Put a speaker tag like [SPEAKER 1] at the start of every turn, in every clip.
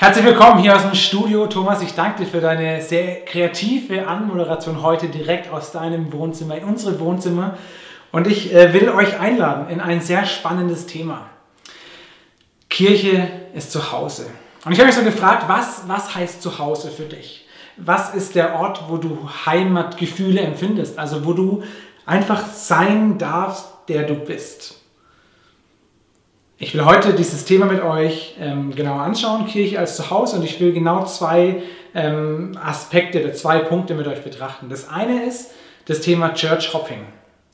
[SPEAKER 1] Herzlich willkommen hier aus dem Studio. Thomas, ich danke dir für deine sehr kreative Anmoderation heute direkt aus deinem Wohnzimmer, in unsere Wohnzimmer. Und ich äh, will euch einladen in ein sehr spannendes Thema. Kirche ist zu Hause. Und ich habe mich so gefragt, was, was heißt zu Hause für dich? Was ist der Ort, wo du Heimatgefühle empfindest? Also wo du einfach sein darfst, der du bist. Ich will heute dieses Thema mit euch ähm, genauer anschauen, Kirche als Zuhause, und ich will genau zwei ähm, Aspekte oder zwei Punkte mit euch betrachten. Das eine ist das Thema Church Hopping,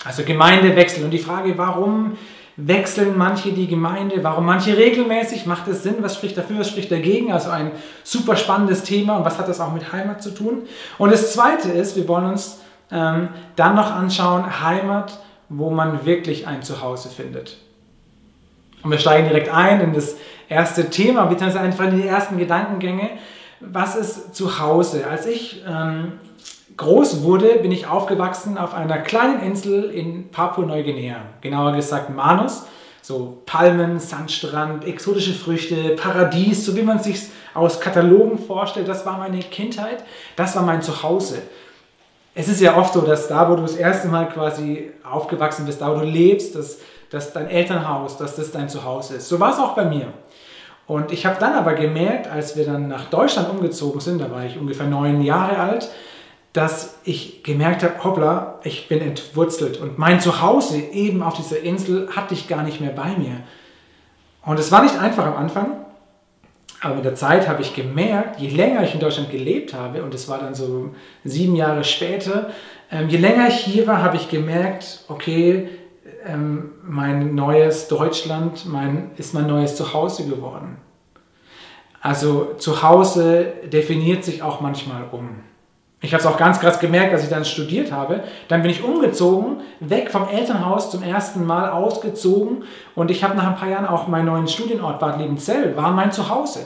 [SPEAKER 1] also Gemeindewechsel. Und die Frage, warum wechseln manche die Gemeinde, warum manche regelmäßig, macht es Sinn, was spricht dafür, was spricht dagegen, also ein super spannendes Thema. Und was hat das auch mit Heimat zu tun. Und das zweite ist, wir wollen uns ähm, dann noch anschauen, Heimat, wo man wirklich ein Zuhause findet. Und wir steigen direkt ein in das erste Thema, beziehungsweise einfach in die ersten Gedankengänge. Was ist zu Hause? Als ich ähm, groß wurde, bin ich aufgewachsen auf einer kleinen Insel in Papua-Neuguinea, genauer gesagt Manus. So Palmen, Sandstrand, exotische Früchte, Paradies, so wie man sich aus Katalogen vorstellt. Das war meine Kindheit, das war mein Zuhause. Es ist ja oft so, dass da, wo du das erste Mal quasi aufgewachsen bist, da, wo du lebst, das dass dein Elternhaus, dass das dein Zuhause ist. So war es auch bei mir. Und ich habe dann aber gemerkt, als wir dann nach Deutschland umgezogen sind, da war ich ungefähr neun Jahre alt, dass ich gemerkt habe, hoppla, ich bin entwurzelt und mein Zuhause eben auf dieser Insel hatte ich gar nicht mehr bei mir. Und es war nicht einfach am Anfang, aber mit der Zeit habe ich gemerkt, je länger ich in Deutschland gelebt habe, und es war dann so sieben Jahre später, ähm, je länger ich hier war, habe ich gemerkt, okay, ähm, mein neues Deutschland mein, ist mein neues Zuhause geworden. Also Zuhause definiert sich auch manchmal um. Ich habe es auch ganz krass gemerkt, als ich dann studiert habe. Dann bin ich umgezogen, weg vom Elternhaus zum ersten Mal ausgezogen und ich habe nach ein paar Jahren auch meinen neuen Studienort Bad Liebenzell, war mein Zuhause.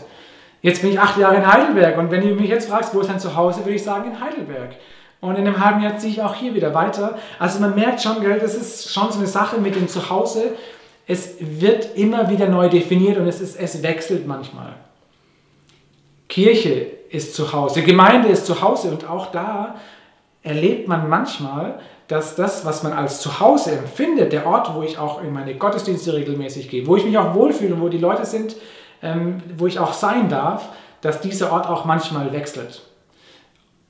[SPEAKER 1] Jetzt bin ich acht Jahre in Heidelberg und wenn du mich jetzt fragst, wo ist dein Zuhause, würde ich sagen in Heidelberg. Und in einem halben Jahr ziehe ich auch hier wieder weiter. Also man merkt schon, gell, das ist schon so eine Sache mit dem Zuhause. Es wird immer wieder neu definiert und es, ist, es wechselt manchmal. Kirche ist zu Hause, Gemeinde ist zu Hause und auch da erlebt man manchmal, dass das, was man als Zuhause empfindet, der Ort, wo ich auch in meine Gottesdienste regelmäßig gehe, wo ich mich auch wohlfühle und wo die Leute sind, ähm, wo ich auch sein darf, dass dieser Ort auch manchmal wechselt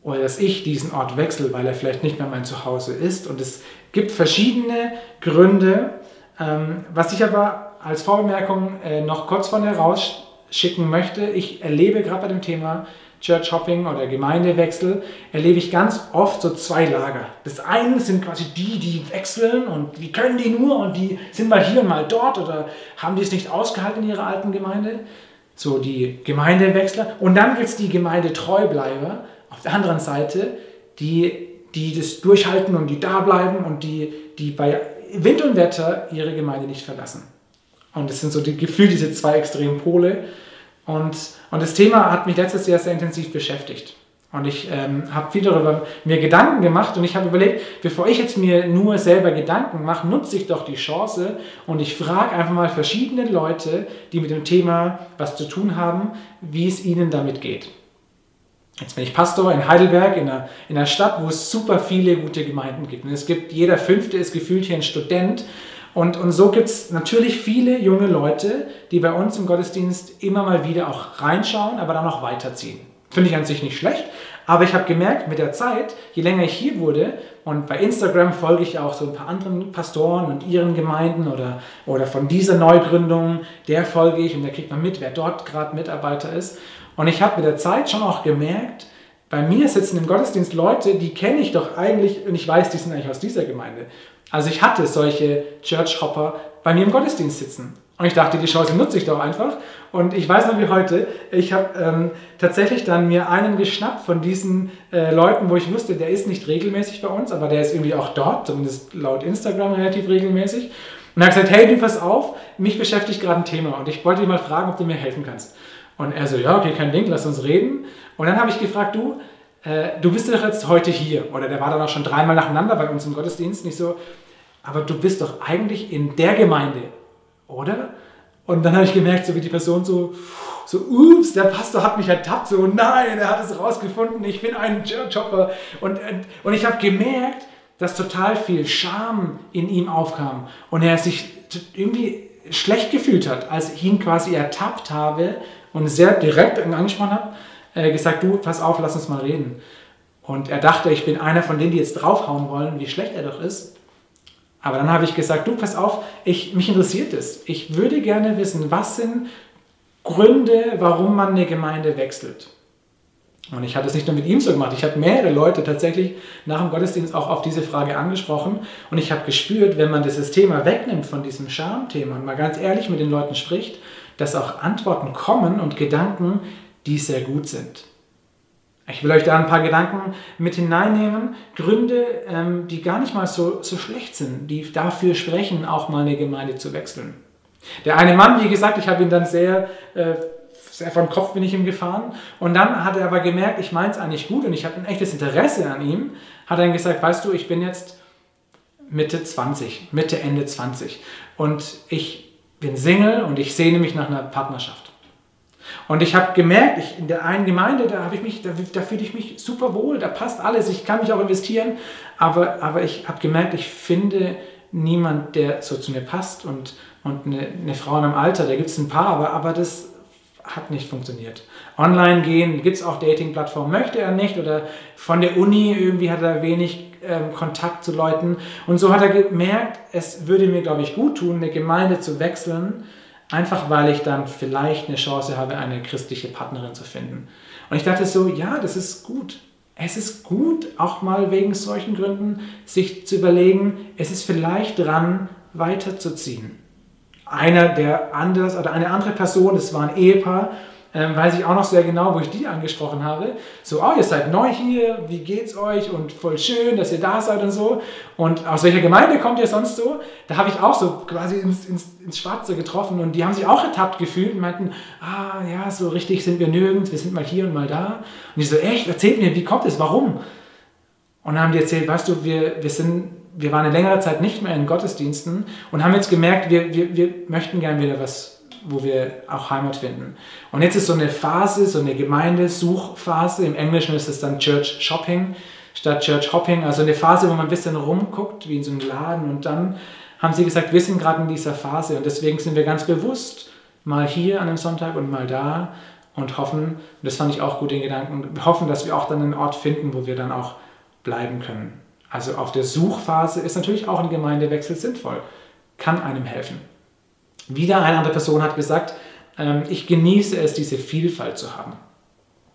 [SPEAKER 1] oder dass ich diesen Ort wechsle, weil er vielleicht nicht mehr mein Zuhause ist. Und es gibt verschiedene Gründe, ähm, was ich aber als Vorbemerkung äh, noch kurz von herausschicken möchte. Ich erlebe gerade bei dem Thema Church Hopping oder Gemeindewechsel, erlebe ich ganz oft so zwei Lager. Das eine sind quasi die, die wechseln und wie können die nur und die sind mal hier und mal dort oder haben die es nicht ausgehalten in ihrer alten Gemeinde. So die Gemeindewechsler. Und dann gibt es die Gemeindetreu-Bleiber, auf der anderen Seite, die, die das durchhalten und die da bleiben und die, die bei Wind und Wetter ihre Gemeinde nicht verlassen. Und das sind so die Gefühle, diese zwei extremen Pole. Und, und das Thema hat mich letztes Jahr sehr intensiv beschäftigt. Und ich ähm, habe viel darüber mir Gedanken gemacht und ich habe überlegt, bevor ich jetzt mir nur selber Gedanken mache, nutze ich doch die Chance und ich frage einfach mal verschiedene Leute, die mit dem Thema was zu tun haben, wie es ihnen damit geht. Jetzt bin ich Pastor in Heidelberg, in einer, in einer Stadt, wo es super viele gute Gemeinden gibt. Und es gibt, jeder Fünfte ist gefühlt hier ein Student. Und, und so gibt es natürlich viele junge Leute, die bei uns im Gottesdienst immer mal wieder auch reinschauen, aber dann auch weiterziehen. Finde ich an sich nicht schlecht, aber ich habe gemerkt mit der Zeit, je länger ich hier wurde, und bei Instagram folge ich auch so ein paar anderen Pastoren und ihren Gemeinden oder, oder von dieser Neugründung, der folge ich und da kriegt man mit, wer dort gerade Mitarbeiter ist. Und ich habe mit der Zeit schon auch gemerkt, bei mir sitzen im Gottesdienst Leute, die kenne ich doch eigentlich und ich weiß, die sind eigentlich aus dieser Gemeinde. Also ich hatte solche Church-Hopper bei mir im Gottesdienst sitzen. Und ich dachte, die Chance nutze ich doch einfach. Und ich weiß noch wie heute, ich habe ähm, tatsächlich dann mir einen geschnappt von diesen äh, Leuten, wo ich wusste, der ist nicht regelmäßig bei uns, aber der ist irgendwie auch dort, zumindest laut Instagram relativ regelmäßig. Und hat gesagt, hey, du pass auf, mich beschäftigt gerade ein Thema und ich wollte dich mal fragen, ob du mir helfen kannst. Und er so, ja, okay, kein Ding, lass uns reden. Und dann habe ich gefragt, du, äh, du bist doch jetzt heute hier. Oder der war dann auch schon dreimal nacheinander bei uns im Gottesdienst. Nicht so, aber du bist doch eigentlich in der Gemeinde, oder? Und dann habe ich gemerkt, so wie die Person so, so, ups, der Pastor hat mich ertappt, so, nein, er hat es rausgefunden, ich bin ein Chopper. Und, und ich habe gemerkt, dass total viel Scham in ihm aufkam und er sich irgendwie schlecht gefühlt hat, als ich ihn quasi ertappt habe und sehr direkt angesprochen habe, äh, gesagt, du, pass auf, lass uns mal reden. Und er dachte, ich bin einer von denen, die jetzt draufhauen wollen, wie schlecht er doch ist. Aber dann habe ich gesagt, du, pass auf, ich, mich interessiert es. Ich würde gerne wissen, was sind Gründe, warum man eine Gemeinde wechselt. Und ich hatte es nicht nur mit ihm so gemacht, ich habe mehrere Leute tatsächlich nach dem Gottesdienst auch auf diese Frage angesprochen und ich habe gespürt, wenn man dieses Thema wegnimmt von diesem Schamthema und mal ganz ehrlich mit den Leuten spricht, dass auch Antworten kommen und Gedanken, die sehr gut sind. Ich will euch da ein paar Gedanken mit hineinnehmen, Gründe, ähm, die gar nicht mal so, so schlecht sind, die dafür sprechen, auch mal eine Gemeinde zu wechseln. Der eine Mann, wie gesagt, ich habe ihn dann sehr, äh, sehr vom Kopf bin ich ihm gefahren und dann hat er aber gemerkt, ich meine es eigentlich gut und ich habe ein echtes Interesse an ihm, hat er gesagt, weißt du, ich bin jetzt Mitte 20, Mitte, Ende 20 und ich bin Single und ich sehne mich nach einer Partnerschaft. Und ich habe gemerkt, ich, in der einen Gemeinde, da, ich da, da fühle ich mich super wohl, da passt alles, ich kann mich auch investieren, aber, aber ich habe gemerkt, ich finde niemand, der so zu mir passt und, und eine, eine Frau in meinem Alter, da gibt es ein paar, aber, aber das hat nicht funktioniert. Online gehen, gibt es auch Dating-Plattformen, möchte er nicht oder von der Uni irgendwie hat er wenig ähm, Kontakt zu Leuten und so hat er gemerkt, es würde mir, glaube ich, gut tun, eine Gemeinde zu wechseln, Einfach weil ich dann vielleicht eine Chance habe, eine christliche Partnerin zu finden. Und ich dachte so, ja, das ist gut. Es ist gut, auch mal wegen solchen Gründen sich zu überlegen, es ist vielleicht dran, weiterzuziehen. Einer, der anders oder eine andere Person, das war ein Ehepaar, ähm, weiß ich auch noch sehr genau, wo ich die angesprochen habe. So, oh, ihr seid neu hier, wie geht's euch und voll schön, dass ihr da seid und so. Und aus welcher Gemeinde kommt ihr sonst so? Da habe ich auch so quasi ins, ins, ins Schwarze getroffen und die haben sich auch ertappt gefühlt und meinten, ah ja, so richtig sind wir nirgends, wir sind mal hier und mal da. Und ich so, echt, erzählt mir, wie kommt es, warum? Und dann haben die erzählt, weißt du, wir, wir sind wir waren eine längere Zeit nicht mehr in Gottesdiensten und haben jetzt gemerkt, wir, wir, wir möchten gerne wieder was wo wir auch Heimat finden. Und jetzt ist so eine Phase, so eine Gemeindesuchphase. Im Englischen ist es dann Church Shopping statt Church Hopping. Also eine Phase, wo man ein bisschen rumguckt, wie in so einem Laden. Und dann haben sie gesagt, wir sind gerade in dieser Phase. Und deswegen sind wir ganz bewusst mal hier an einem Sonntag und mal da und hoffen, und das fand ich auch gut den Gedanken, hoffen, dass wir auch dann einen Ort finden, wo wir dann auch bleiben können. Also auf der Suchphase ist natürlich auch ein Gemeindewechsel sinnvoll, kann einem helfen. Wieder eine andere Person hat gesagt, ähm, ich genieße es, diese Vielfalt zu haben.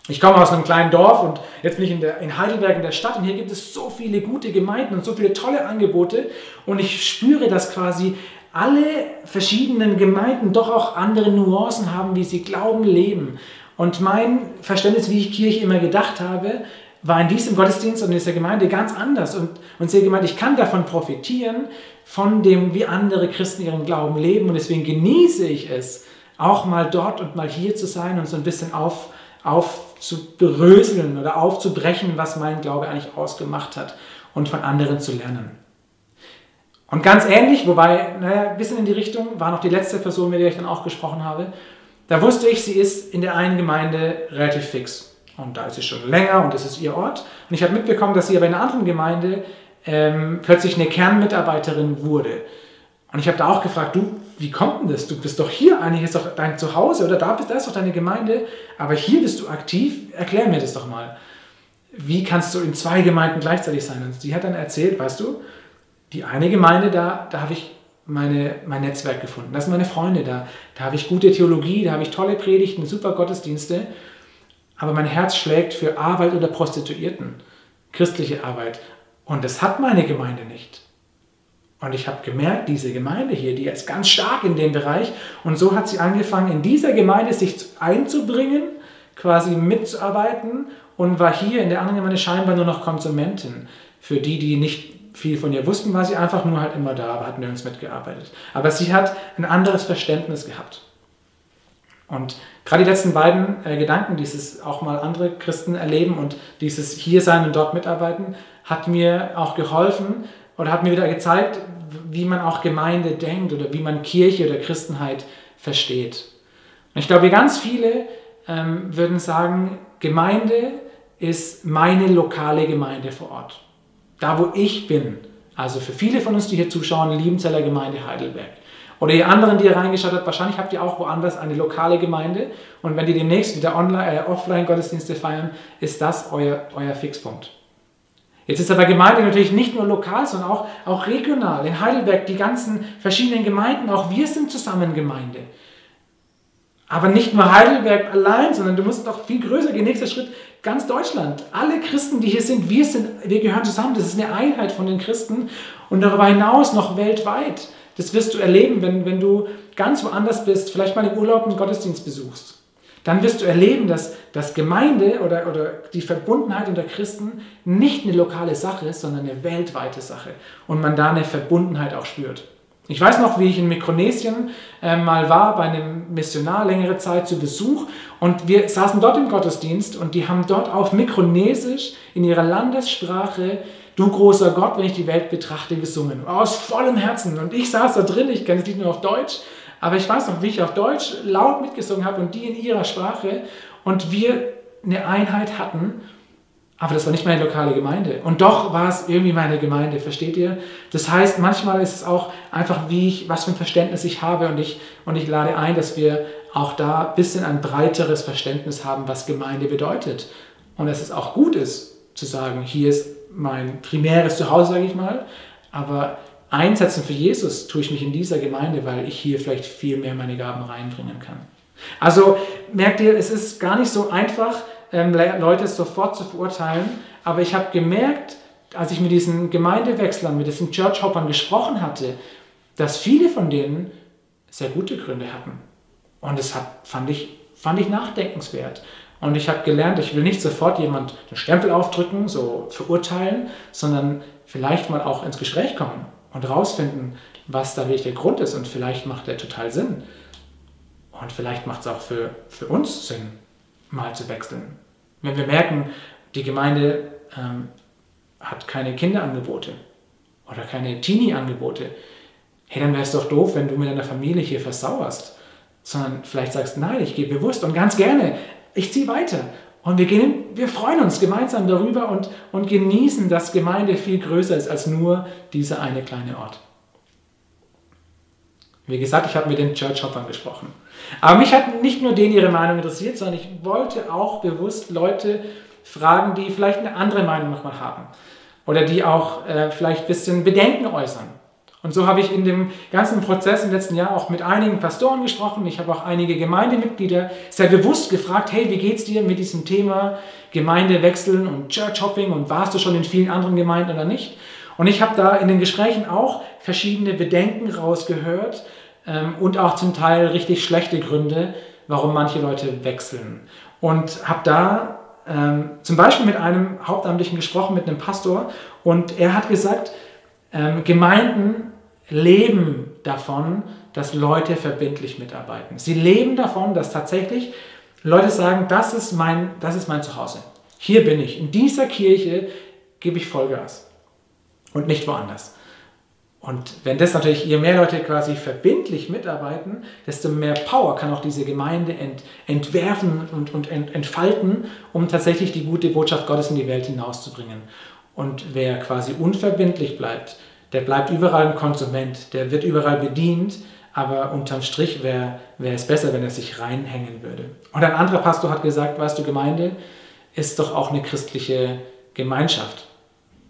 [SPEAKER 1] Ich komme aus einem kleinen Dorf und jetzt bin ich in, der, in Heidelberg in der Stadt und hier gibt es so viele gute Gemeinden und so viele tolle Angebote und ich spüre, dass quasi alle verschiedenen Gemeinden doch auch andere Nuancen haben, wie sie glauben, leben. Und mein Verständnis, wie ich Kirche immer gedacht habe, war in diesem Gottesdienst und in dieser Gemeinde ganz anders. Und, und sie hat gemeint, ich kann davon profitieren, von dem, wie andere Christen ihren Glauben leben. Und deswegen genieße ich es, auch mal dort und mal hier zu sein und so ein bisschen auf, aufzubröseln oder aufzubrechen, was mein Glaube eigentlich ausgemacht hat und von anderen zu lernen. Und ganz ähnlich, wobei, naja, ein bisschen in die Richtung, war noch die letzte Person, mit der ich dann auch gesprochen habe. Da wusste ich, sie ist in der einen Gemeinde relativ fix. Und da ist sie schon länger und das ist ihr Ort. Und ich habe mitbekommen, dass sie aber in einer anderen Gemeinde ähm, plötzlich eine Kernmitarbeiterin wurde. Und ich habe da auch gefragt, du, wie kommt denn das? Du bist doch hier, eigentlich ist doch dein Zuhause oder da, bist, da ist doch deine Gemeinde, aber hier bist du aktiv. Erklär mir das doch mal. Wie kannst du in zwei Gemeinden gleichzeitig sein? Und sie hat dann erzählt, weißt du, die eine Gemeinde, da, da habe ich meine, mein Netzwerk gefunden. Da sind meine Freunde da. Da habe ich gute Theologie, da habe ich tolle Predigten, super Gottesdienste aber mein Herz schlägt für Arbeit unter Prostituierten, christliche Arbeit. Und das hat meine Gemeinde nicht. Und ich habe gemerkt, diese Gemeinde hier, die ist ganz stark in dem Bereich. Und so hat sie angefangen, in dieser Gemeinde sich einzubringen, quasi mitzuarbeiten und war hier in der anderen Gemeinde scheinbar nur noch Konsumentin. Für die, die nicht viel von ihr wussten, war sie einfach nur halt immer da, aber hat nirgends mitgearbeitet. Aber sie hat ein anderes Verständnis gehabt. Und gerade die letzten beiden äh, Gedanken, dieses auch mal andere Christen erleben und dieses hier sein und dort mitarbeiten, hat mir auch geholfen oder hat mir wieder gezeigt, wie man auch Gemeinde denkt oder wie man Kirche oder Christenheit versteht. Und ich glaube, ganz viele ähm, würden sagen, Gemeinde ist meine lokale Gemeinde vor Ort. Da, wo ich bin. Also für viele von uns, die hier zuschauen, Liebenzeller Gemeinde Heidelberg. Oder ihr anderen, die ihr reingeschaut habt, wahrscheinlich habt ihr auch woanders eine lokale Gemeinde. Und wenn die demnächst wieder online, äh, Offline-Gottesdienste feiern, ist das euer, euer Fixpunkt. Jetzt ist aber Gemeinde natürlich nicht nur lokal, sondern auch, auch regional. In Heidelberg die ganzen verschiedenen Gemeinden, auch wir sind zusammen Gemeinde. Aber nicht nur Heidelberg allein, sondern du musst noch viel größer gehen. Nächster Schritt, ganz Deutschland. Alle Christen, die hier sind, wir, sind, wir gehören zusammen. Das ist eine Einheit von den Christen. Und darüber hinaus noch weltweit. Das wirst du erleben, wenn, wenn du ganz woanders bist, vielleicht mal im Urlaub einen Gottesdienst besuchst. Dann wirst du erleben, dass, dass Gemeinde oder, oder die Verbundenheit unter Christen nicht eine lokale Sache ist, sondern eine weltweite Sache. Und man da eine Verbundenheit auch spürt. Ich weiß noch, wie ich in Mikronesien äh, mal war, bei einem Missionar längere Zeit zu Besuch und wir saßen dort im Gottesdienst und die haben dort auf Mikronesisch in ihrer Landessprache Du großer Gott, wenn ich die Welt betrachte, gesungen. Aus vollem Herzen. Und ich saß da drin, ich kenne es nicht nur auf Deutsch, aber ich weiß noch, wie ich auf Deutsch laut mitgesungen habe und die in ihrer Sprache und wir eine Einheit hatten. Aber das war nicht meine lokale Gemeinde. Und doch war es irgendwie meine Gemeinde, versteht ihr? Das heißt, manchmal ist es auch einfach, wie ich, was für ein Verständnis ich habe und ich, und ich lade ein, dass wir auch da ein bisschen ein breiteres Verständnis haben, was Gemeinde bedeutet. Und dass es auch gut ist, zu sagen, hier ist mein primäres Zuhause, sage ich mal. Aber einsetzen für Jesus tue ich mich in dieser Gemeinde, weil ich hier vielleicht viel mehr meine Gaben reinbringen kann. Also merkt ihr, es ist gar nicht so einfach, ähm, Leute sofort zu verurteilen, aber ich habe gemerkt, als ich mit diesen Gemeindewechslern, mit diesen Churchhoppern gesprochen hatte, dass viele von denen sehr gute Gründe hatten. Und das hat, fand, ich, fand ich nachdenkenswert. Und ich habe gelernt, ich will nicht sofort jemand den Stempel aufdrücken, so verurteilen, sondern vielleicht mal auch ins Gespräch kommen und rausfinden, was da wirklich der Grund ist. Und vielleicht macht der total Sinn. Und vielleicht macht es auch für, für uns Sinn, mal zu wechseln. Wenn wir merken, die Gemeinde ähm, hat keine Kinderangebote oder keine Teenie-Angebote, hey, dann wäre es doch doof, wenn du mit deiner Familie hier versauerst. Sondern vielleicht sagst, nein, ich gehe bewusst und ganz gerne ich ziehe weiter. Und wir, gehen, wir freuen uns gemeinsam darüber und, und genießen, dass Gemeinde viel größer ist als nur dieser eine kleine Ort. Wie gesagt, ich habe mit den Church-Hoppern gesprochen. Aber mich hat nicht nur denen ihre Meinung interessiert, sondern ich wollte auch bewusst Leute fragen, die vielleicht eine andere Meinung nochmal haben. Oder die auch äh, vielleicht ein bisschen Bedenken äußern. Und so habe ich in dem ganzen Prozess im letzten Jahr auch mit einigen Pastoren gesprochen. Ich habe auch einige Gemeindemitglieder sehr bewusst gefragt, hey, wie geht es dir mit diesem Thema Gemeinde wechseln und Church Hopping und warst du schon in vielen anderen Gemeinden oder nicht? Und ich habe da in den Gesprächen auch verschiedene Bedenken rausgehört ähm, und auch zum Teil richtig schlechte Gründe, warum manche Leute wechseln. Und habe da ähm, zum Beispiel mit einem Hauptamtlichen gesprochen, mit einem Pastor, und er hat gesagt, ähm, Gemeinden leben davon, dass Leute verbindlich mitarbeiten. Sie leben davon, dass tatsächlich Leute sagen, das ist mein, das ist mein Zuhause. Hier bin ich. In dieser Kirche gebe ich Vollgas und nicht woanders. Und wenn das natürlich, je mehr Leute quasi verbindlich mitarbeiten, desto mehr Power kann auch diese Gemeinde ent, entwerfen und, und ent, entfalten, um tatsächlich die gute Botschaft Gottes in die Welt hinauszubringen. Und wer quasi unverbindlich bleibt, der bleibt überall ein Konsument, der wird überall bedient, aber unterm Strich wäre wär es besser, wenn er sich reinhängen würde. Und ein anderer Pastor hat gesagt, weißt du, Gemeinde ist doch auch eine christliche Gemeinschaft.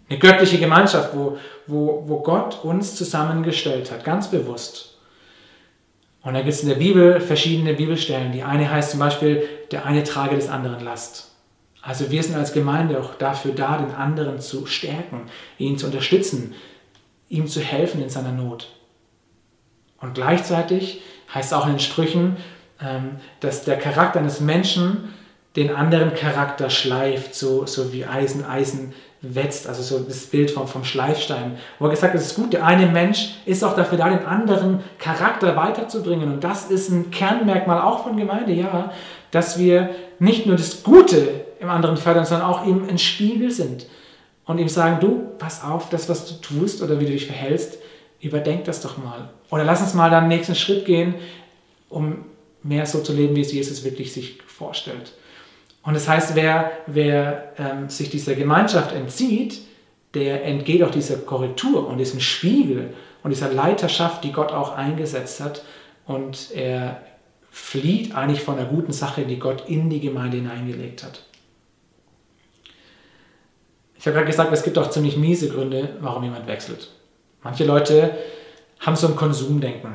[SPEAKER 1] Eine göttliche Gemeinschaft, wo, wo, wo Gott uns zusammengestellt hat, ganz bewusst. Und da gibt es in der Bibel verschiedene Bibelstellen. Die eine heißt zum Beispiel, der eine trage des anderen Last. Also wir sind als Gemeinde auch dafür da, den anderen zu stärken, ihn zu unterstützen, ihm zu helfen in seiner Not. Und gleichzeitig heißt es auch in den Sprüchen, ähm, dass der Charakter eines Menschen den anderen Charakter schleift, so, so wie Eisen Eisen wetzt, also so das Bild vom, vom Schleifstein. Wo er gesagt hat, es ist gut, der eine Mensch ist auch dafür da, den anderen Charakter weiterzubringen. Und das ist ein Kernmerkmal auch von Gemeinde, ja, dass wir nicht nur das Gute im anderen fördern, sondern auch ihm ein Spiegel sind und ihm sagen, du, pass auf, das, was du tust oder wie du dich verhältst, überdenk das doch mal. Oder lass uns mal dann nächsten Schritt gehen. um mehr so zu leben, wie es Jesus wirklich sich vorstellt. Und das heißt, wer, wer ähm, sich dieser Gemeinschaft entzieht, der entgeht auch dieser Korrektur und diesem Spiegel und dieser Leiterschaft, die Gott auch eingesetzt hat. Und er flieht eigentlich von der guten Sache, die Gott in die Gemeinde hineingelegt hat. Ich habe gerade gesagt, es gibt auch ziemlich miese Gründe, warum jemand wechselt. Manche Leute haben so ein Konsumdenken.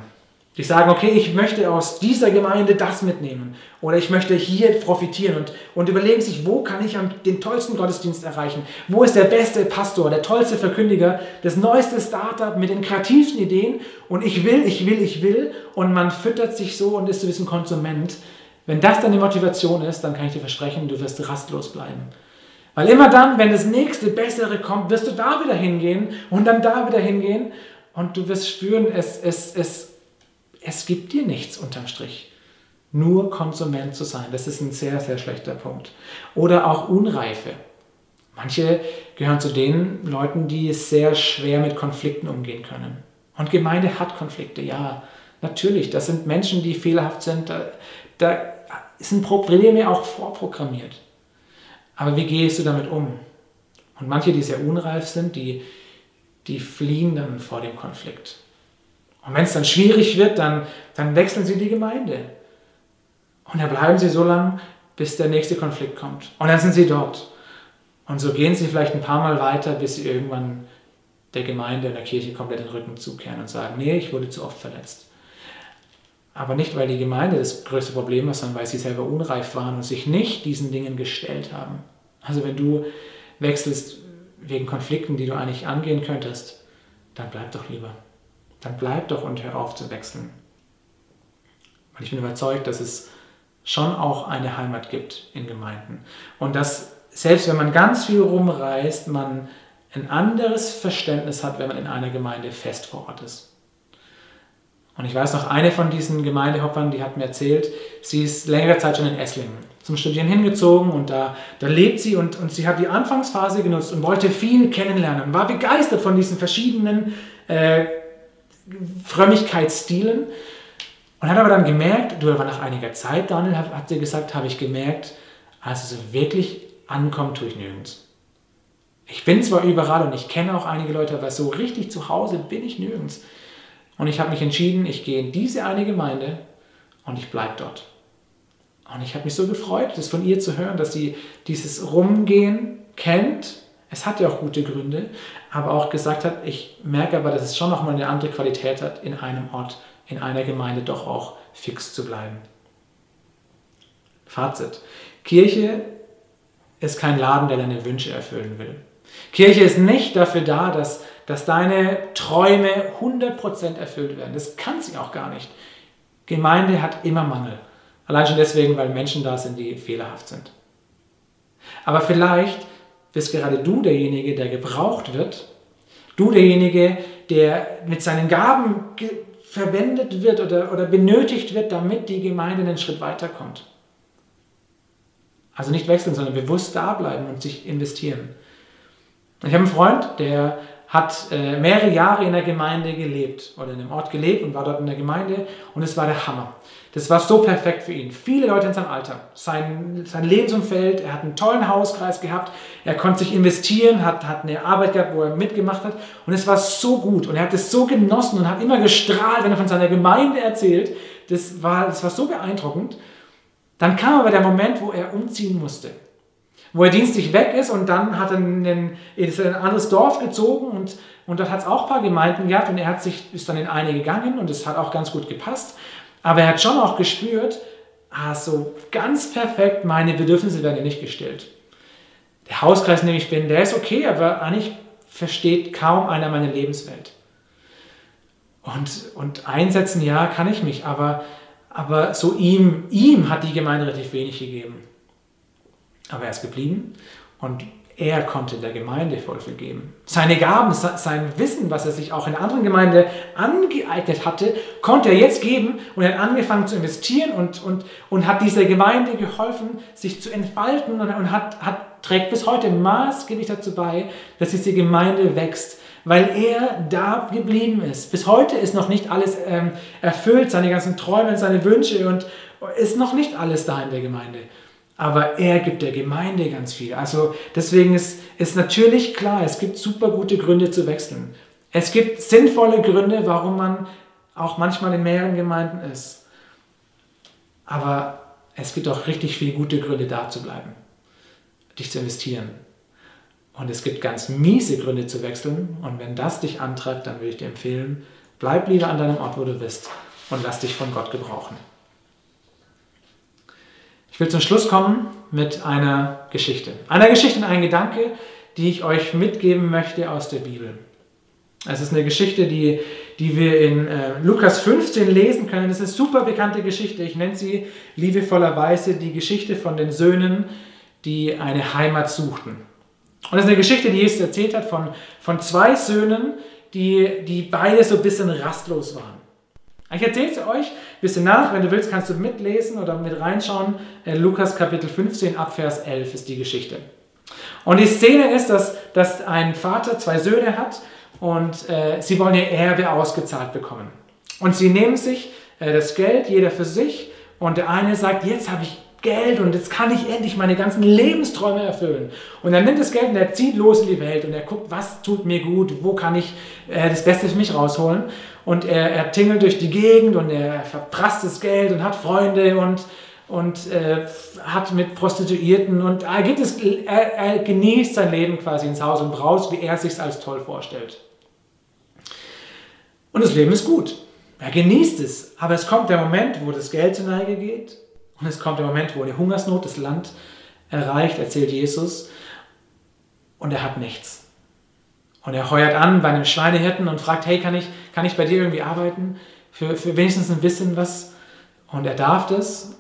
[SPEAKER 1] Die sagen, okay, ich möchte aus dieser Gemeinde das mitnehmen oder ich möchte hier profitieren und, und überlegen sich, wo kann ich den tollsten Gottesdienst erreichen? Wo ist der beste Pastor, der tollste Verkündiger, das neueste Startup mit den kreativsten Ideen und ich will, ich will, ich will und man füttert sich so und ist so ein Konsument. Wenn das deine Motivation ist, dann kann ich dir versprechen, du wirst rastlos bleiben. Weil immer dann, wenn das nächste Bessere kommt, wirst du da wieder hingehen und dann da wieder hingehen und du wirst spüren, es, es, es es gibt dir nichts unterm Strich. Nur Konsument zu sein, das ist ein sehr, sehr schlechter Punkt. Oder auch Unreife. Manche gehören zu den Leuten, die sehr schwer mit Konflikten umgehen können. Und Gemeinde hat Konflikte, ja, natürlich. Das sind Menschen, die fehlerhaft sind. Da, da sind Probleme auch vorprogrammiert. Aber wie gehst du damit um? Und manche, die sehr unreif sind, die, die fliehen dann vor dem Konflikt. Und wenn es dann schwierig wird, dann, dann wechseln sie die Gemeinde. Und dann bleiben sie so lange, bis der nächste Konflikt kommt. Und dann sind sie dort. Und so gehen sie vielleicht ein paar Mal weiter, bis sie irgendwann der Gemeinde, der Kirche komplett den Rücken zukehren und sagen, nee, ich wurde zu oft verletzt. Aber nicht, weil die Gemeinde das größte Problem ist, sondern weil sie selber unreif waren und sich nicht diesen Dingen gestellt haben. Also wenn du wechselst wegen Konflikten, die du eigentlich angehen könntest, dann bleib doch lieber dann bleib doch und hör auf zu wechseln. Weil ich bin überzeugt, dass es schon auch eine Heimat gibt in Gemeinden. Und dass selbst wenn man ganz viel rumreist, man ein anderes Verständnis hat, wenn man in einer Gemeinde fest vor Ort ist. Und ich weiß noch, eine von diesen Gemeindehoppern, die hat mir erzählt, sie ist längere Zeit schon in Esslingen zum Studieren hingezogen und da, da lebt sie und, und sie hat die Anfangsphase genutzt und wollte viel kennenlernen, war begeistert von diesen verschiedenen äh, Frömmigkeitsstilen und hat aber dann gemerkt, du war nach einiger Zeit, Daniel, hat, hat sie gesagt, habe ich gemerkt, also so wirklich ankommen tue ich nirgends. Ich bin zwar überall und ich kenne auch einige Leute, aber so richtig zu Hause bin ich nirgends. Und ich habe mich entschieden, ich gehe in diese eine Gemeinde und ich bleibe dort. Und ich habe mich so gefreut, das von ihr zu hören, dass sie dieses Rumgehen kennt es hat ja auch gute Gründe, aber auch gesagt hat, ich merke aber, dass es schon nochmal eine andere Qualität hat, in einem Ort, in einer Gemeinde doch auch fix zu bleiben. Fazit. Kirche ist kein Laden, der deine Wünsche erfüllen will. Kirche ist nicht dafür da, dass, dass deine Träume 100% erfüllt werden. Das kann sie auch gar nicht. Gemeinde hat immer Mangel. Allein schon deswegen, weil Menschen da sind, die fehlerhaft sind. Aber vielleicht bist gerade du derjenige, der gebraucht wird. Du derjenige, der mit seinen Gaben verwendet wird oder, oder benötigt wird, damit die Gemeinde einen Schritt weiterkommt. Also nicht wechseln, sondern bewusst da bleiben und sich investieren. Ich habe einen Freund, der hat äh, mehrere Jahre in der Gemeinde gelebt oder in einem Ort gelebt und war dort in der Gemeinde und es war der Hammer. Das war so perfekt für ihn. Viele Leute in seinem Alter, sein, sein Lebensumfeld, er hat einen tollen Hauskreis gehabt, er konnte sich investieren, hat, hat eine Arbeit gehabt, wo er mitgemacht hat und es war so gut und er hat es so genossen und hat immer gestrahlt, wenn er von seiner Gemeinde erzählt. Das war, das war so beeindruckend. Dann kam aber der Moment, wo er umziehen musste wo er dienstlich weg ist und dann hat er einen, ist in ein anderes Dorf gezogen und, und dort hat es auch ein paar Gemeinden gehabt und er hat sich, ist dann in eine gegangen und es hat auch ganz gut gepasst. Aber er hat schon auch gespürt, ah, so ganz perfekt, meine Bedürfnisse werden nicht gestellt. Der Hauskreis, in dem ich bin, der ist okay, aber eigentlich versteht kaum einer meine Lebenswelt. Und, und einsetzen, ja, kann ich mich, aber, aber so ihm, ihm hat die Gemeinde relativ wenig gegeben. Aber er ist geblieben und er konnte der Gemeinde voll viel geben. Seine Gaben, sein Wissen, was er sich auch in der anderen Gemeinde angeeignet hatte, konnte er jetzt geben und er hat angefangen zu investieren und, und, und hat dieser Gemeinde geholfen, sich zu entfalten und, und hat, hat, trägt bis heute maßgeblich dazu bei, dass diese Gemeinde wächst, weil er da geblieben ist. Bis heute ist noch nicht alles ähm, erfüllt, seine ganzen Träume, seine Wünsche und ist noch nicht alles da in der Gemeinde. Aber er gibt der Gemeinde ganz viel. Also deswegen ist, ist natürlich klar, es gibt super gute Gründe zu wechseln. Es gibt sinnvolle Gründe, warum man auch manchmal in mehreren Gemeinden ist. Aber es gibt auch richtig viele gute Gründe, da zu bleiben, dich zu investieren. Und es gibt ganz miese Gründe zu wechseln. Und wenn das dich antreibt, dann würde ich dir empfehlen, bleib lieber an deinem Ort, wo du bist und lass dich von Gott gebrauchen. Ich will zum Schluss kommen mit einer Geschichte. Einer Geschichte und einem Gedanke, die ich euch mitgeben möchte aus der Bibel. Es ist eine Geschichte, die, die wir in äh, Lukas 15 lesen können. Es ist eine super bekannte Geschichte. Ich nenne sie liebevollerweise die Geschichte von den Söhnen, die eine Heimat suchten. Und das ist eine Geschichte, die Jesus erzählt hat von, von zwei Söhnen, die, die beide so ein bisschen rastlos waren. Ich erzähle es euch ein bisschen nach. Wenn du willst, kannst du mitlesen oder mit reinschauen. In Lukas Kapitel 15 ab Vers 11 ist die Geschichte. Und die Szene ist, dass, dass ein Vater zwei Söhne hat und äh, sie wollen ihr Erbe ausgezahlt bekommen. Und sie nehmen sich äh, das Geld, jeder für sich, und der eine sagt, jetzt habe ich Geld und jetzt kann ich endlich meine ganzen Lebensträume erfüllen. Und er nimmt das Geld und er zieht los in die Welt und er guckt, was tut mir gut, wo kann ich äh, das Beste für mich rausholen. Und er, er tingelt durch die Gegend und er verprasst das Geld und hat Freunde und, und äh, hat mit Prostituierten und er, geht es, er, er genießt sein Leben quasi ins Haus und braust, wie er sich als toll vorstellt. Und das Leben ist gut. Er genießt es. Aber es kommt der Moment, wo das Geld zur Neige geht. Und es kommt der Moment, wo eine Hungersnot das Land erreicht, erzählt Jesus. Und er hat nichts. Und er heuert an bei einem Schweinehirten und fragt, hey, kann ich, kann ich bei dir irgendwie arbeiten? Für, für wenigstens ein bisschen was? Und er darf das.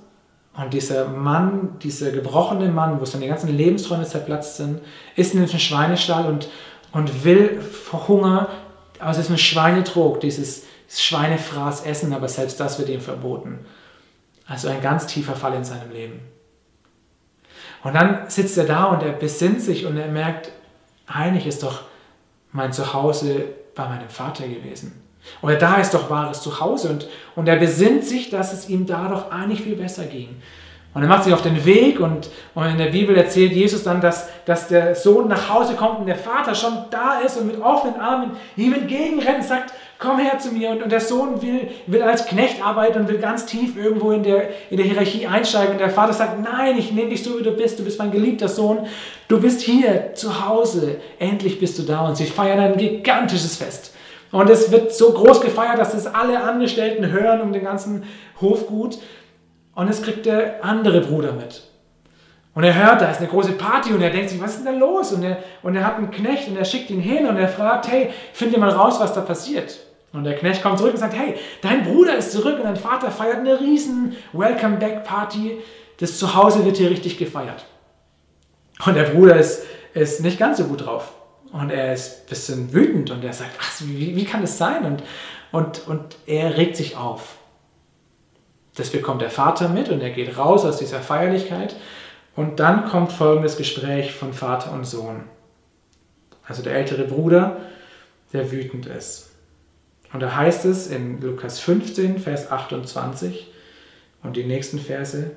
[SPEAKER 1] Und dieser Mann, dieser gebrochene Mann, wo seine ganzen Lebensträume zerplatzt sind, ist in den Schweinestall und, und will vor Hunger aus diesem Schweinetrog, dieses Schweinefraß essen, aber selbst das wird ihm verboten. Also ein ganz tiefer Fall in seinem Leben. Und dann sitzt er da und er besinnt sich und er merkt, eigentlich ist doch mein Zuhause bei meinem Vater gewesen. Oder da ist doch wahres Zuhause. Und, und er besinnt sich, dass es ihm da doch eigentlich viel besser ging. Und er macht sich auf den Weg und, und in der Bibel erzählt Jesus dann, dass, dass der Sohn nach Hause kommt und der Vater schon da ist und mit offenen Armen ihm entgegenrennt und sagt, komm her zu mir. Und, und der Sohn will, will als Knecht arbeiten und will ganz tief irgendwo in der, in der Hierarchie einsteigen. Und der Vater sagt, nein, ich nehme dich so, wie du bist. Du bist mein geliebter Sohn. Du bist hier zu Hause. Endlich bist du da. Und sie feiern ein gigantisches Fest. Und es wird so groß gefeiert, dass es alle Angestellten hören um den ganzen Hofgut. Und es kriegt der andere Bruder mit. Und er hört, da ist eine große Party und er denkt sich, was ist denn da los? Und er, und er hat einen Knecht und er schickt ihn hin und er fragt, hey, find ihr mal raus, was da passiert. Und der Knecht kommt zurück und sagt, hey, dein Bruder ist zurück und dein Vater feiert eine riesen Welcome Back Party. Das Zuhause wird hier richtig gefeiert. Und der Bruder ist, ist nicht ganz so gut drauf. Und er ist ein bisschen wütend und er sagt, was, wie, wie kann das sein? Und, und, und er regt sich auf. Das bekommt der Vater mit und er geht raus aus dieser Feierlichkeit. Und dann kommt folgendes Gespräch von Vater und Sohn. Also der ältere Bruder, der wütend ist. Und da heißt es in Lukas 15, Vers 28 und die nächsten Verse,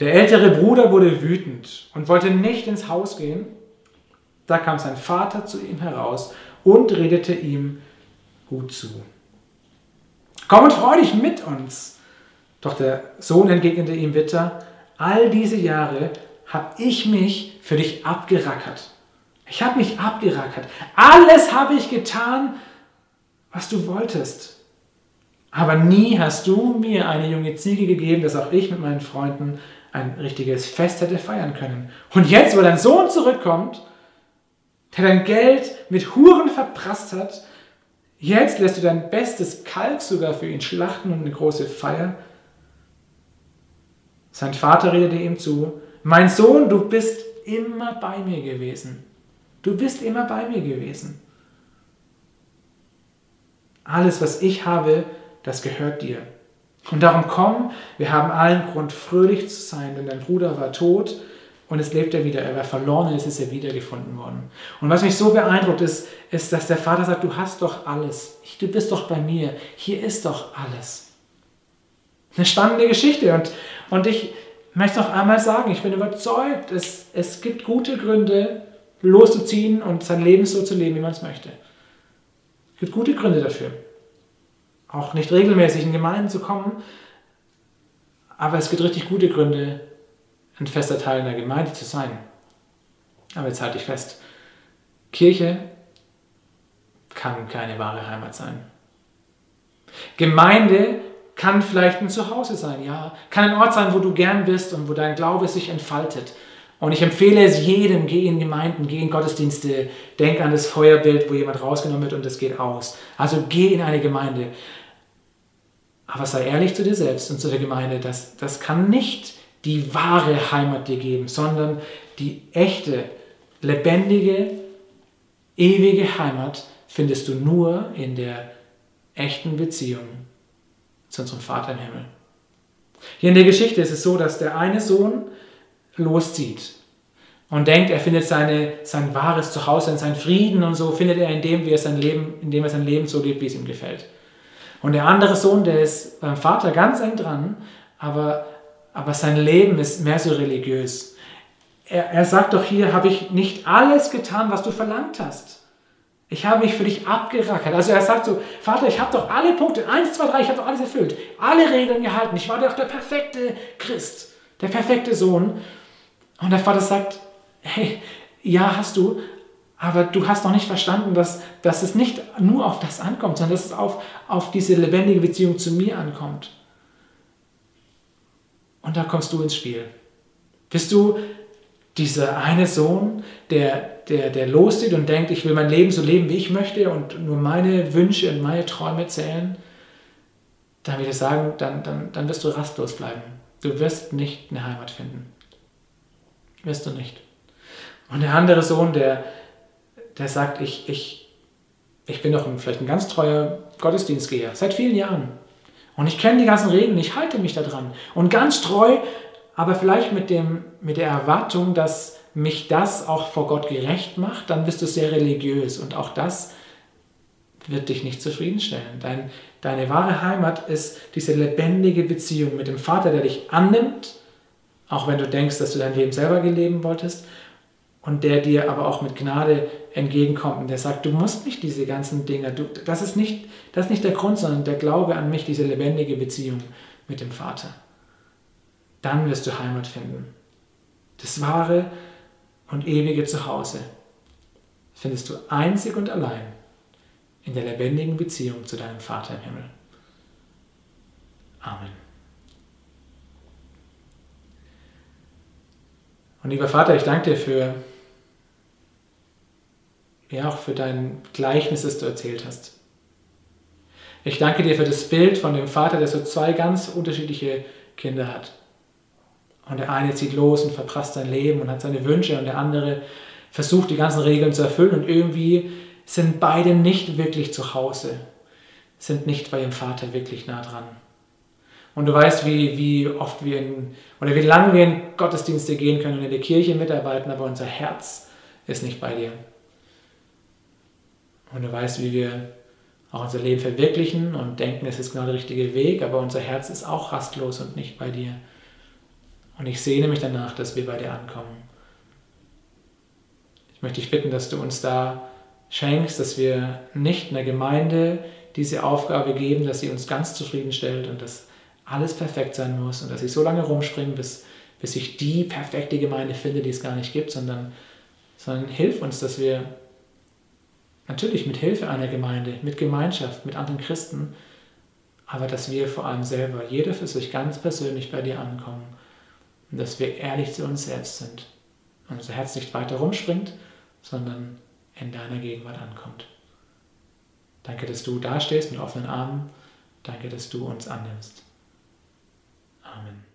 [SPEAKER 1] der ältere Bruder wurde wütend und wollte nicht ins Haus gehen. Da kam sein Vater zu ihm heraus und redete ihm gut zu. Komm und freu dich mit uns. Doch der Sohn entgegnete ihm bitter, all diese Jahre habe ich mich für dich abgerackert. Ich habe mich abgerackert. Alles habe ich getan, was du wolltest. Aber nie hast du mir eine junge Ziege gegeben, dass auch ich mit meinen Freunden ein richtiges Fest hätte feiern können. Und jetzt, wo dein Sohn zurückkommt, der dein Geld mit Huren verprasst hat, Jetzt lässt du dein bestes Kalb sogar für ihn schlachten und eine große Feier. Sein Vater redete ihm zu, mein Sohn, du bist immer bei mir gewesen. Du bist immer bei mir gewesen. Alles, was ich habe, das gehört dir. Und darum komm, wir haben allen Grund, fröhlich zu sein, denn dein Bruder war tot und es lebt er wieder. Er war verloren und es ist er wiedergefunden worden. Und was mich so beeindruckt ist, ist, dass der Vater sagt, du hast doch alles. Du bist doch bei mir. Hier ist doch alles. Eine spannende Geschichte. Und, und ich möchte noch einmal sagen, ich bin überzeugt, es, es gibt gute Gründe, loszuziehen und sein Leben so zu leben, wie man es möchte. Es gibt gute Gründe dafür. Auch nicht regelmäßig in Gemeinden zu kommen, aber es gibt richtig gute Gründe, ein fester Teil einer Gemeinde zu sein. Aber jetzt halte ich fest, Kirche kann keine wahre Heimat sein. Gemeinde kann vielleicht ein Zuhause sein, ja. Kann ein Ort sein, wo du gern bist und wo dein Glaube sich entfaltet. Und ich empfehle es jedem, geh in Gemeinden, geh in Gottesdienste, denk an das Feuerbild, wo jemand rausgenommen wird und es geht aus. Also geh in eine Gemeinde. Aber sei ehrlich zu dir selbst und zu der Gemeinde, das, das kann nicht die wahre Heimat dir geben, sondern die echte, lebendige, ewige Heimat findest du nur in der echten Beziehung zu unserem Vater im Himmel. Hier in der Geschichte ist es so, dass der eine Sohn loszieht und denkt, er findet seine, sein wahres Zuhause und seinen Frieden und so findet er in dem, wie er sein Leben, indem er sein Leben so lebt, wie es ihm gefällt. Und der andere Sohn, der ist beim Vater ganz eng dran, aber, aber sein Leben ist mehr so religiös. Er, er sagt doch hier, habe ich nicht alles getan, was du verlangt hast. Ich habe mich für dich abgerackert. Also er sagt so, Vater, ich habe doch alle Punkte, eins, zwei, drei, ich habe doch alles erfüllt. Alle Regeln gehalten. Ich war doch der perfekte Christ, der perfekte Sohn. Und der Vater sagt, hey, ja, hast du, aber du hast noch nicht verstanden, dass, dass es nicht nur auf das ankommt, sondern dass es auf, auf diese lebendige Beziehung zu mir ankommt. Und da kommst du ins Spiel. Bist du dieser eine Sohn, der, der, der loszieht und denkt, ich will mein Leben so leben, wie ich möchte und nur meine Wünsche und meine Träume zählen? Dann würde ich sagen, dann, dann, dann wirst du rastlos bleiben. Du wirst nicht eine Heimat finden. Wirst du nicht. Und der andere Sohn, der, der sagt, ich, ich, ich bin doch ein, vielleicht ein ganz treuer Gottesdienstgeher, seit vielen Jahren. Und ich kenne die ganzen Regeln, ich halte mich daran. Und ganz treu, aber vielleicht mit, dem, mit der Erwartung, dass mich das auch vor Gott gerecht macht, dann bist du sehr religiös. Und auch das wird dich nicht zufriedenstellen. Dein, deine wahre Heimat ist diese lebendige Beziehung mit dem Vater, der dich annimmt, auch wenn du denkst, dass du dein Leben selber leben wolltest, und der dir aber auch mit Gnade entgegenkommt und der sagt, du musst nicht diese ganzen Dinge, du, das, ist nicht, das ist nicht der Grund, sondern der Glaube an mich, diese lebendige Beziehung mit dem Vater. Dann wirst du Heimat finden. Das wahre und ewige Zuhause findest du einzig und allein in der lebendigen Beziehung zu deinem Vater im Himmel. Amen. Und lieber Vater, ich danke dir für ja auch für dein Gleichnis, das du erzählt hast. Ich danke dir für das Bild von dem Vater, der so zwei ganz unterschiedliche Kinder hat. Und der eine zieht los und verprasst sein Leben und hat seine Wünsche und der andere versucht die ganzen Regeln zu erfüllen und irgendwie sind beide nicht wirklich zu Hause, sind nicht bei ihrem Vater wirklich nah dran. Und du weißt, wie, wie oft wir in, oder wie lange wir in Gottesdienste gehen können und in der Kirche mitarbeiten, aber unser Herz ist nicht bei dir. Und du weißt, wie wir auch unser Leben verwirklichen und denken, es ist genau der richtige Weg, aber unser Herz ist auch rastlos und nicht bei dir. Und ich sehne mich danach, dass wir bei dir ankommen. Ich möchte dich bitten, dass du uns da schenkst, dass wir nicht in der Gemeinde diese Aufgabe geben, dass sie uns ganz zufriedenstellt und dass alles perfekt sein muss und dass ich so lange rumspringe, bis, bis ich die perfekte Gemeinde finde, die es gar nicht gibt, sondern, sondern hilf uns, dass wir Natürlich mit Hilfe einer Gemeinde, mit Gemeinschaft, mit anderen Christen, aber dass wir vor allem selber, jeder für sich ganz persönlich bei dir ankommen und dass wir ehrlich zu uns selbst sind und unser Herz nicht weiter rumspringt, sondern in deiner Gegenwart ankommt. Danke, dass du da stehst mit offenen Armen. Danke, dass du uns annimmst. Amen.